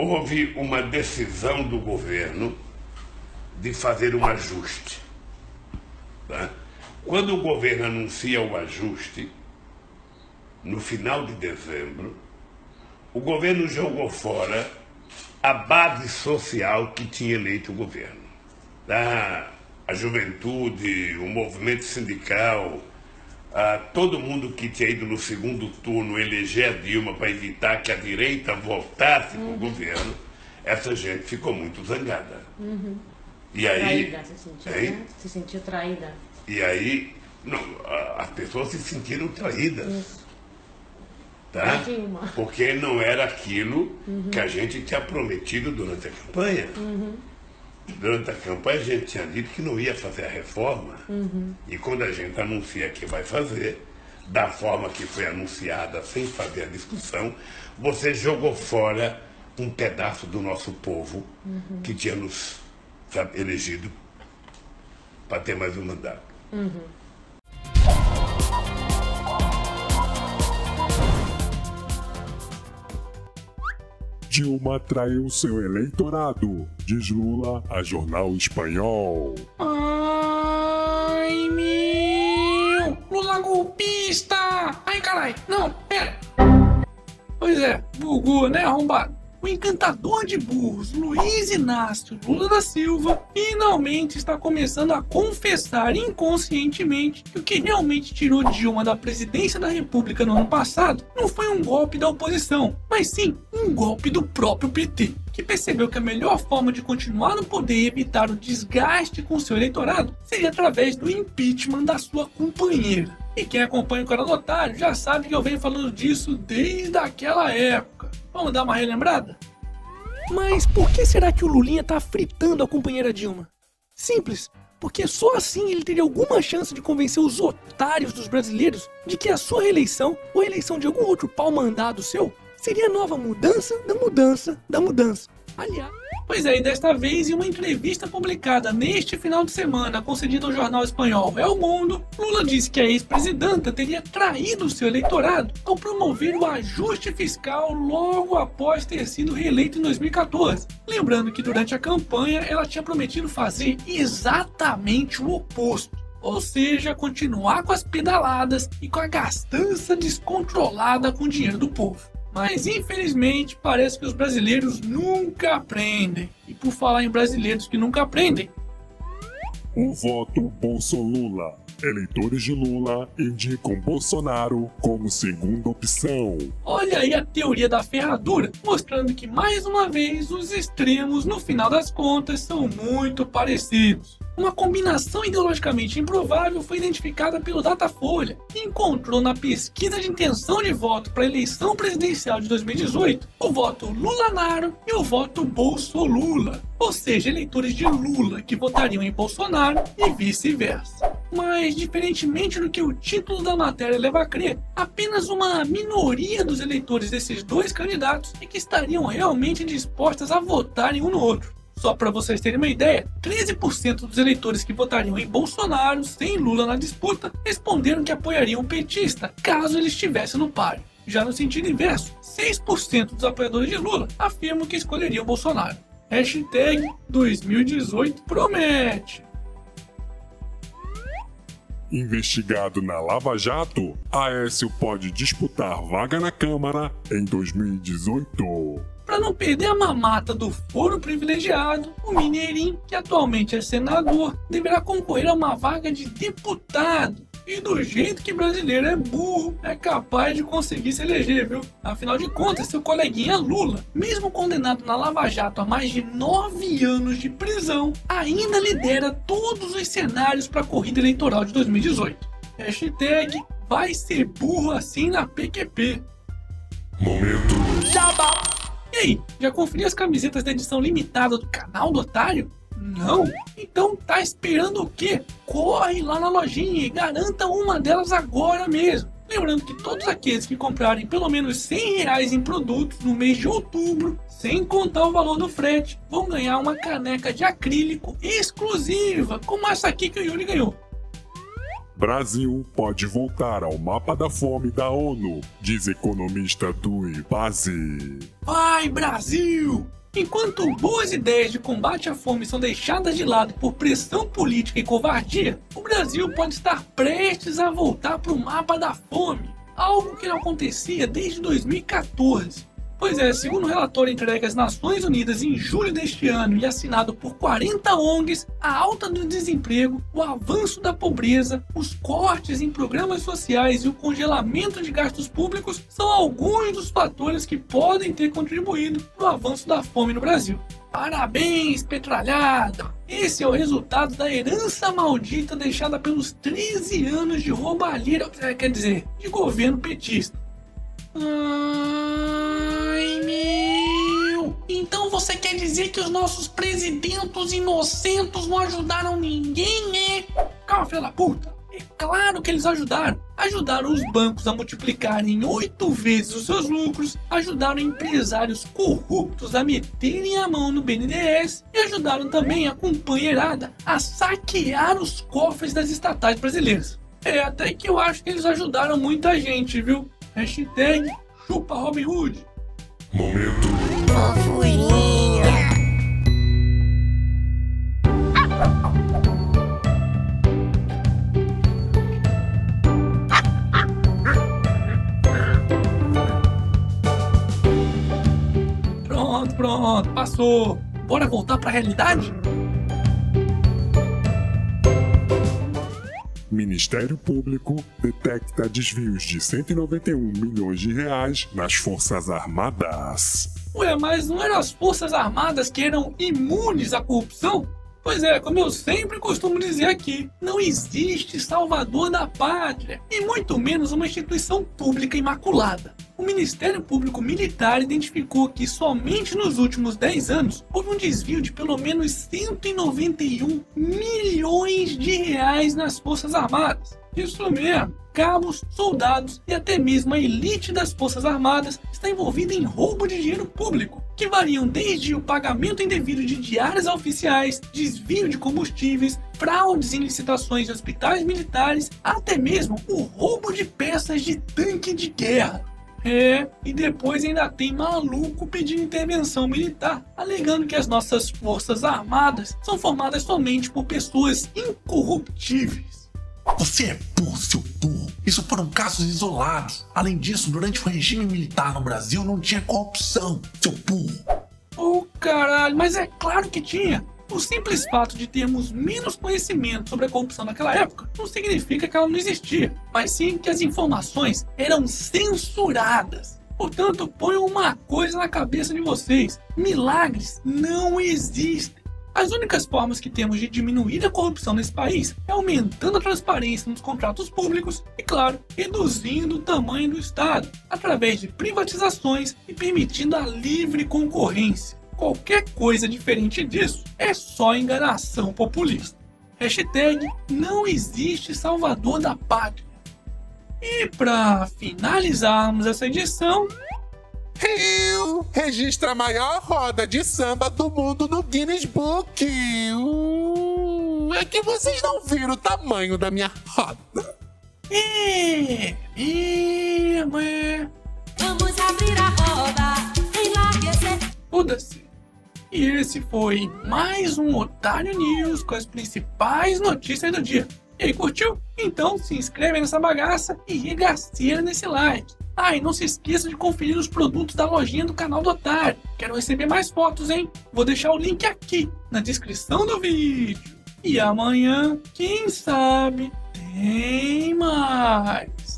houve uma decisão do governo de fazer um ajuste. Tá? Quando o governo anuncia o ajuste, no final de dezembro, o governo jogou fora a base social que tinha eleito o governo. Tá? A juventude, o movimento sindical, ah, todo mundo que tinha ido no segundo turno eleger a Dilma para evitar que a direita voltasse uhum. para o governo, essa gente ficou muito zangada. Uhum. E aí, traída, se sentiu, né? se sentiu traída. E aí, não, as pessoas se sentiram traídas. Isso. Tá? Porque não era aquilo uhum. que a gente tinha prometido durante a campanha. Uhum durante a campanha a gente tinha dito que não ia fazer a reforma. Uhum. E quando a gente anuncia que vai fazer, da forma que foi anunciada, sem fazer a discussão, você jogou fora um pedaço do nosso povo uhum. que tinha nos sabe, elegido para ter mais um mandato. Uhum. Dilma traiu seu eleitorado, diz Lula a jornal espanhol. Ai, meu! Lula golpista! Ai, carai! Não, pera! Pois é, bugou, né, arrombado? O encantador de burros Luiz Inácio Lula da Silva finalmente está começando a confessar inconscientemente que o que realmente tirou Dilma da presidência da República no ano passado não foi um golpe da oposição, mas sim um golpe do próprio PT, que percebeu que a melhor forma de continuar no poder e evitar o desgaste com seu eleitorado seria através do impeachment da sua companheira. E quem acompanha o canal do Otário já sabe que eu venho falando disso desde aquela época. Vamos dar uma relembrada? Mas por que será que o Lulinha tá fritando a companheira Dilma? Simples, porque só assim ele teria alguma chance de convencer os otários dos brasileiros de que a sua reeleição ou a eleição de algum outro pau mandado seu seria a nova mudança da mudança da mudança. Aliás, Pois é, e desta vez, em uma entrevista publicada neste final de semana, concedida ao jornal espanhol El Mundo, Lula disse que a ex-presidenta teria traído seu eleitorado ao promover o ajuste fiscal logo após ter sido reeleita em 2014. Lembrando que durante a campanha ela tinha prometido fazer exatamente o oposto. Ou seja, continuar com as pedaladas e com a gastança descontrolada com o dinheiro do povo. Mas infelizmente parece que os brasileiros nunca aprendem. E por falar em brasileiros que nunca aprendem, o voto Bolsolula. Eleitores de Lula indicam Bolsonaro como segunda opção. Olha aí a teoria da ferradura, mostrando que mais uma vez os extremos, no final das contas, são muito parecidos. Uma combinação ideologicamente improvável foi identificada pelo Datafolha, que encontrou na pesquisa de intenção de voto para a eleição presidencial de 2018 o voto Lula-Naro e o voto Bolso-Lula, ou seja, eleitores de Lula que votariam em Bolsonaro e vice-versa. Mas, diferentemente do que o título da matéria leva a crer, apenas uma minoria dos eleitores desses dois candidatos é que estariam realmente dispostas a votarem um no outro. Só para vocês terem uma ideia, 13% dos eleitores que votariam em Bolsonaro sem Lula na disputa responderam que apoiariam o petista caso ele estivesse no páreo. Já no sentido inverso, 6% dos apoiadores de Lula afirmam que escolheriam Bolsonaro. Hashtag 2018 promete. Investigado na Lava Jato, Aécio pode disputar vaga na Câmara em 2018. Para não perder a mamata do foro privilegiado, o Mineirinho, que atualmente é senador, deverá concorrer a uma vaga de deputado. E do jeito que brasileiro é burro, é capaz de conseguir se eleger, viu? Afinal de contas, seu coleguinha Lula, mesmo condenado na Lava Jato a mais de nove anos de prisão, ainda lidera todos os cenários para a corrida eleitoral de 2018. Hashtag vai ser burro assim na PQP. Momento. Jabá. E aí, já conferiu as camisetas da edição limitada do canal do Otário? Não? Então tá esperando o quê? Corre lá na lojinha e garanta uma delas agora mesmo. Lembrando que todos aqueles que comprarem pelo menos 100 reais em produtos no mês de outubro, sem contar o valor do frete, vão ganhar uma caneca de acrílico exclusiva, como essa aqui que o Yuri ganhou. Brasil pode voltar ao mapa da fome da ONU, diz economista do IPASE. Vai, Brasil! Enquanto boas ideias de combate à fome são deixadas de lado por pressão política e covardia, o Brasil pode estar prestes a voltar para o mapa da fome, algo que não acontecia desde 2014. Pois é, segundo o relatório entregue às Nações Unidas em julho deste ano e assinado por 40 ONGs, a alta do desemprego, o avanço da pobreza, os cortes em programas sociais e o congelamento de gastos públicos são alguns dos fatores que podem ter contribuído para o avanço da fome no Brasil. Parabéns, petralhada! Esse é o resultado da herança maldita deixada pelos 13 anos de roubalheira, quer dizer, de governo petista. Então você quer dizer que os nossos presidentes inocentos não ajudaram ninguém, é? Calma, filha da puta! É claro que eles ajudaram. Ajudaram os bancos a multiplicarem oito vezes os seus lucros, ajudaram empresários corruptos a meterem a mão no BNDES e ajudaram também a companheirada a saquear os cofres das estatais brasileiras. É até que eu acho que eles ajudaram muita gente, viu? Hashtag chupa Robin Hood. Momento. Pronto, passou. Bora voltar pra realidade? Ministério Público detecta desvios de 191 milhões de reais nas Forças Armadas. Ué, mas não eram as Forças Armadas que eram imunes à corrupção? Pois é, como eu sempre costumo dizer aqui, não existe salvador da pátria, e muito menos uma instituição pública imaculada. O Ministério Público Militar identificou que somente nos últimos 10 anos houve um desvio de pelo menos 191 milhões de reais nas Forças Armadas. Isso mesmo, cabos, soldados e até mesmo a elite das Forças Armadas está envolvida em roubo de dinheiro público, que variam desde o pagamento indevido de diárias a oficiais, desvio de combustíveis, fraudes em licitações de hospitais militares, até mesmo o roubo de peças de tanque de guerra. É, e depois ainda tem maluco pedindo intervenção militar, alegando que as nossas forças armadas são formadas somente por pessoas incorruptíveis. Você é burro, seu burro. Isso foram casos isolados. Além disso, durante o regime militar no Brasil não tinha corrupção, seu burro. Oh caralho, mas é claro que tinha. O simples fato de termos menos conhecimento sobre a corrupção naquela época não significa que ela não existia, mas sim que as informações eram censuradas. Portanto, ponham uma coisa na cabeça de vocês: milagres não existem. As únicas formas que temos de diminuir a corrupção nesse país é aumentando a transparência nos contratos públicos e, claro, reduzindo o tamanho do Estado, através de privatizações e permitindo a livre concorrência. Qualquer coisa diferente disso é só enganação populista. Hashtag não existe salvador da pátria. E para finalizarmos essa edição, Rio registra a maior roda de samba do mundo no Guinness Book. Uh, é que vocês não viram o tamanho da minha roda. é. Vamos abrir a roda, enlarguecer. E esse foi mais um Otário News com as principais notícias do dia. E aí, curtiu? Então se inscreve nessa bagaça e regaceira nesse like. Ah, e não se esqueça de conferir os produtos da lojinha do canal do Otário. Quero receber mais fotos, hein? Vou deixar o link aqui na descrição do vídeo. E amanhã, quem sabe, tem mais.